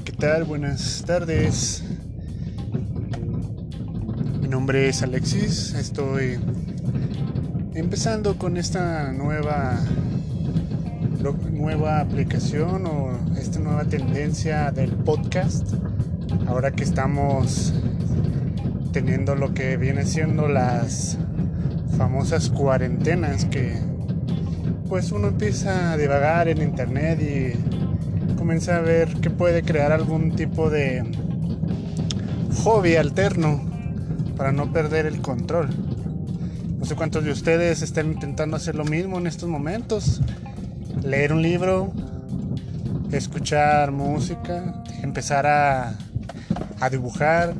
tal? Buenas tardes. Mi nombre es Alexis. Estoy empezando con esta nueva nueva aplicación o esta nueva tendencia del podcast. Ahora que estamos teniendo lo que viene siendo las famosas cuarentenas que pues uno empieza a divagar en internet y comencé a ver que puede crear algún tipo de hobby alterno para no perder el control. No sé cuántos de ustedes están intentando hacer lo mismo en estos momentos. Leer un libro, escuchar música, empezar a, a dibujar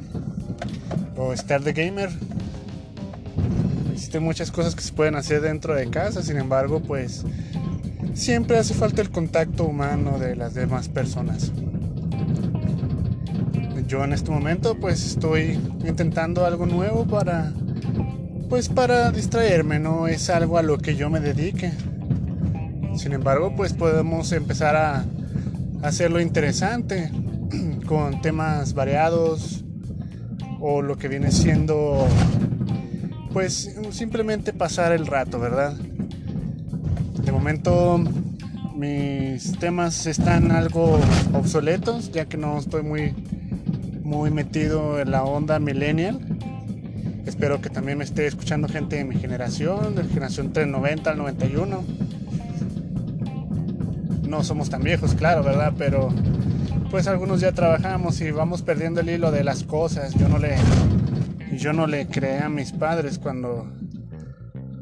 o estar de gamer. Existen muchas cosas que se pueden hacer dentro de casa, sin embargo, pues siempre hace falta el contacto humano de las demás personas. Yo en este momento pues estoy intentando algo nuevo para pues para distraerme, no es algo a lo que yo me dedique. Sin embargo, pues podemos empezar a hacerlo interesante con temas variados o lo que viene siendo pues simplemente pasar el rato, ¿verdad? De momento mis temas están algo obsoletos, ya que no estoy muy, muy metido en la onda millennial. Espero que también me esté escuchando gente de mi generación, de la generación entre 90 al 91. No somos tan viejos, claro, ¿verdad? Pero pues algunos ya trabajamos y vamos perdiendo el hilo de las cosas. Yo no le, yo no le creé a mis padres cuando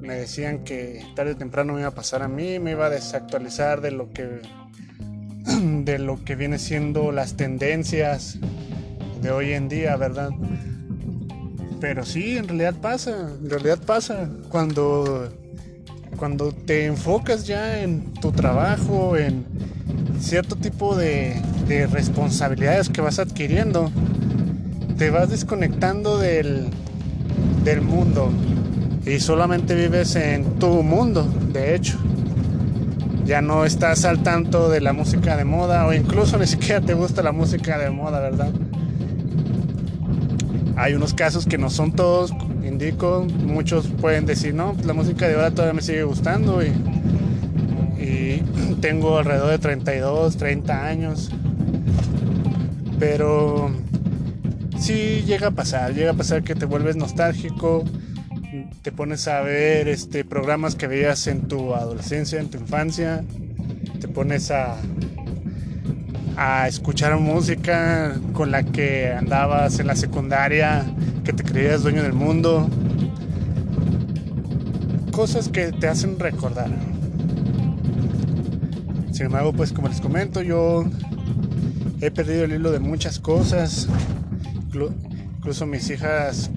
me decían que tarde o temprano me iba a pasar a mí, me iba a desactualizar de lo que de lo que viene siendo las tendencias de hoy en día, ¿verdad? Pero sí, en realidad pasa, en realidad pasa cuando cuando te enfocas ya en tu trabajo, en cierto tipo de, de responsabilidades que vas adquiriendo, te vas desconectando del, del mundo, y solamente vives en tu mundo, de hecho. Ya no estás al tanto de la música de moda o incluso ni siquiera te gusta la música de moda, ¿verdad? Hay unos casos que no son todos, indico, muchos pueden decir, no, pues la música de ahora todavía me sigue gustando y, y tengo alrededor de 32, 30 años. Pero sí llega a pasar, llega a pasar que te vuelves nostálgico, te pones a ver este, programas que veías en tu adolescencia, en tu infancia, te pones a, a escuchar música con la que andabas en la secundaria, que te creías dueño del mundo, cosas que te hacen recordar. Sin embargo, pues como les comento, yo he perdido el hilo de muchas cosas. Incluso mis hijas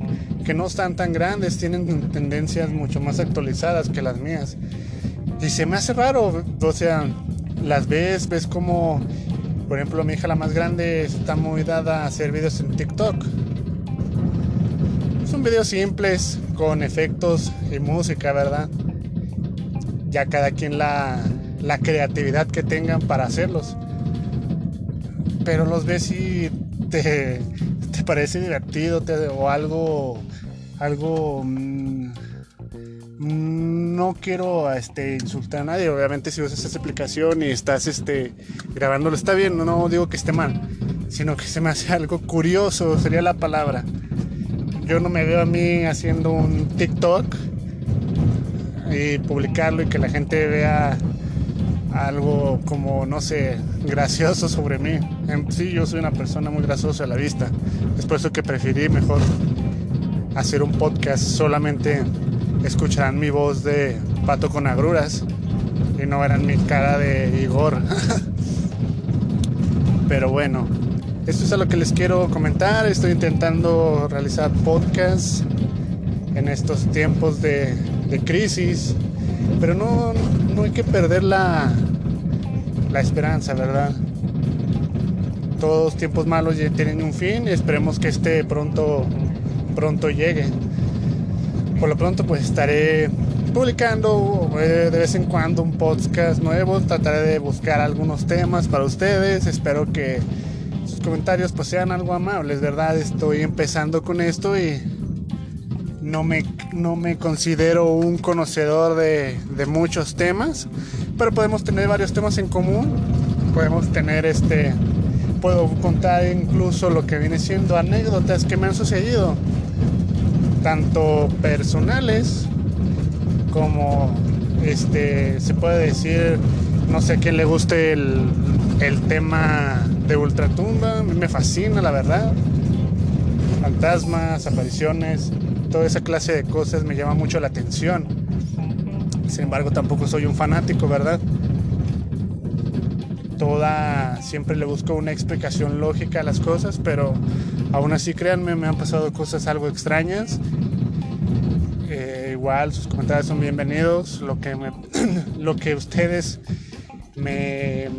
que no están tan grandes, tienen tendencias mucho más actualizadas que las mías. Y se me hace raro, o sea, las ves, ves como, por ejemplo, mi hija la más grande está muy dada a hacer videos en TikTok. Son videos simples, con efectos y música, ¿verdad? Ya cada quien la, la creatividad que tengan para hacerlos. Pero los ves y te, te parece divertido o algo algo mm, no quiero este, insultar a nadie obviamente si usas esa aplicación y estás este, grabándolo está bien no digo que esté mal sino que se me hace algo curioso sería la palabra yo no me veo a mí haciendo un TikTok y publicarlo y que la gente vea algo como, no sé, gracioso sobre mí. Sí, yo soy una persona muy graciosa a la vista. Es por eso que preferí mejor hacer un podcast. Solamente escucharán mi voz de pato con agruras y no verán mi cara de Igor. Pero bueno, esto es a lo que les quiero comentar. Estoy intentando realizar podcasts en estos tiempos de, crisis. Pero no, no hay que perder la, la esperanza, ¿verdad? Todos tiempos malos ya tienen un fin esperemos que este pronto, pronto llegue. Por lo pronto pues estaré publicando eh, de vez en cuando un podcast nuevo, trataré de buscar algunos temas para ustedes, espero que sus comentarios pues sean algo amables, ¿verdad? Estoy empezando con esto y no me, no me considero un conocedor de, de muchos temas, pero podemos tener varios temas en común. Podemos tener este, puedo contar incluso lo que viene siendo anécdotas que me han sucedido, tanto personales como este, se puede decir, no sé a quién le guste el, el tema de Ultratumba, a mí me fascina la verdad. Fantasmas, apariciones, toda esa clase de cosas me llama mucho la atención. Sin embargo, tampoco soy un fanático, ¿verdad? Toda, siempre le busco una explicación lógica a las cosas, pero aún así, créanme, me han pasado cosas algo extrañas. Eh, igual, sus comentarios son bienvenidos. Lo que, lo que ustedes me,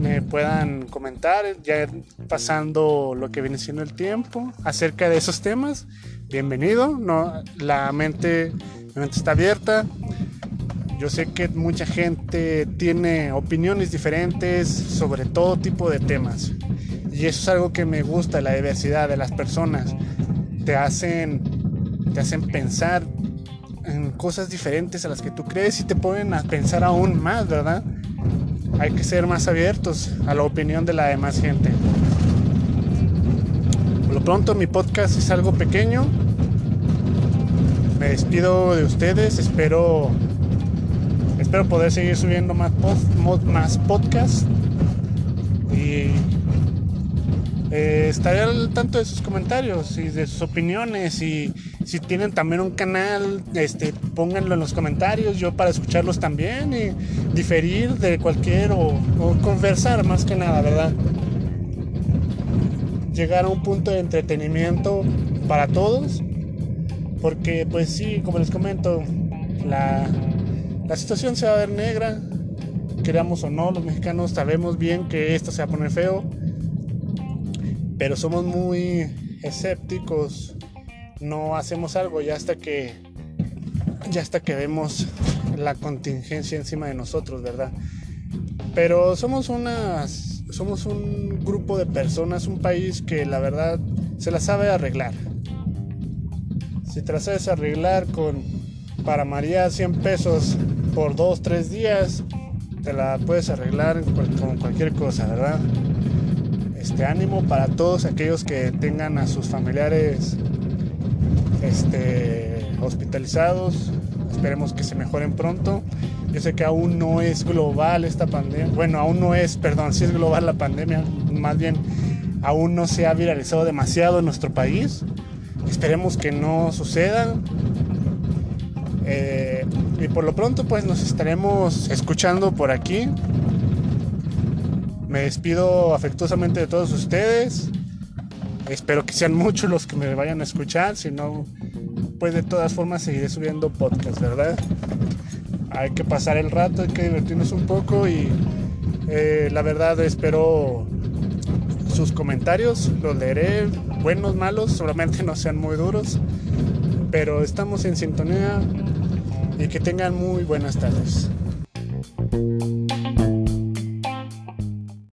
me, puedan comentar, ya pasando lo que viene siendo el tiempo, acerca de esos temas. Bienvenido, no, la mente, la mente está abierta. Yo sé que mucha gente tiene opiniones diferentes sobre todo tipo de temas. Y eso es algo que me gusta, la diversidad de las personas. Te hacen, te hacen pensar en cosas diferentes a las que tú crees y te ponen a pensar aún más, ¿verdad? hay que ser más abiertos a la opinión de la demás gente. Por lo pronto mi podcast es algo pequeño. Me despido de ustedes, espero espero poder seguir subiendo más, más podcasts y eh, estaré al tanto de sus comentarios y de sus opiniones y si tienen también un canal, este, pónganlo en los comentarios, yo para escucharlos también y diferir de cualquier o, conversar más que nada, ¿verdad? Llegar a un punto de entretenimiento para todos, porque pues sí, como les comento, la, la situación se va a ver negra, queramos o no, los mexicanos sabemos bien que esto se va a poner feo pero somos muy escépticos, no hacemos algo ya hasta que ya hasta que vemos la contingencia encima de nosotros, ¿verdad? Pero somos unas somos un grupo de personas, un país que la verdad se la sabe arreglar. Si te la sabes arreglar con para María 100 pesos por 2, 3 días, te la puedes arreglar con cualquier cosa, ¿verdad? este ánimo para todos aquellos que tengan a sus familiares este, hospitalizados. Esperemos que se mejoren pronto. Yo sé que aún no es global esta pandemia. Bueno, aún no es, perdón, sí es global la pandemia. Más bien, aún no se ha viralizado demasiado en nuestro país. Esperemos que no suceda. Eh, y por lo pronto, pues nos estaremos escuchando por aquí. Me despido afectuosamente de todos ustedes. Espero que sean muchos los que me vayan a escuchar. Si no, pues de todas formas seguiré subiendo podcast, ¿verdad? Hay que pasar el rato, hay que divertirnos un poco y eh, la verdad espero sus comentarios. Los leeré, buenos, malos, solamente no sean muy duros. Pero estamos en sintonía y que tengan muy buenas tardes.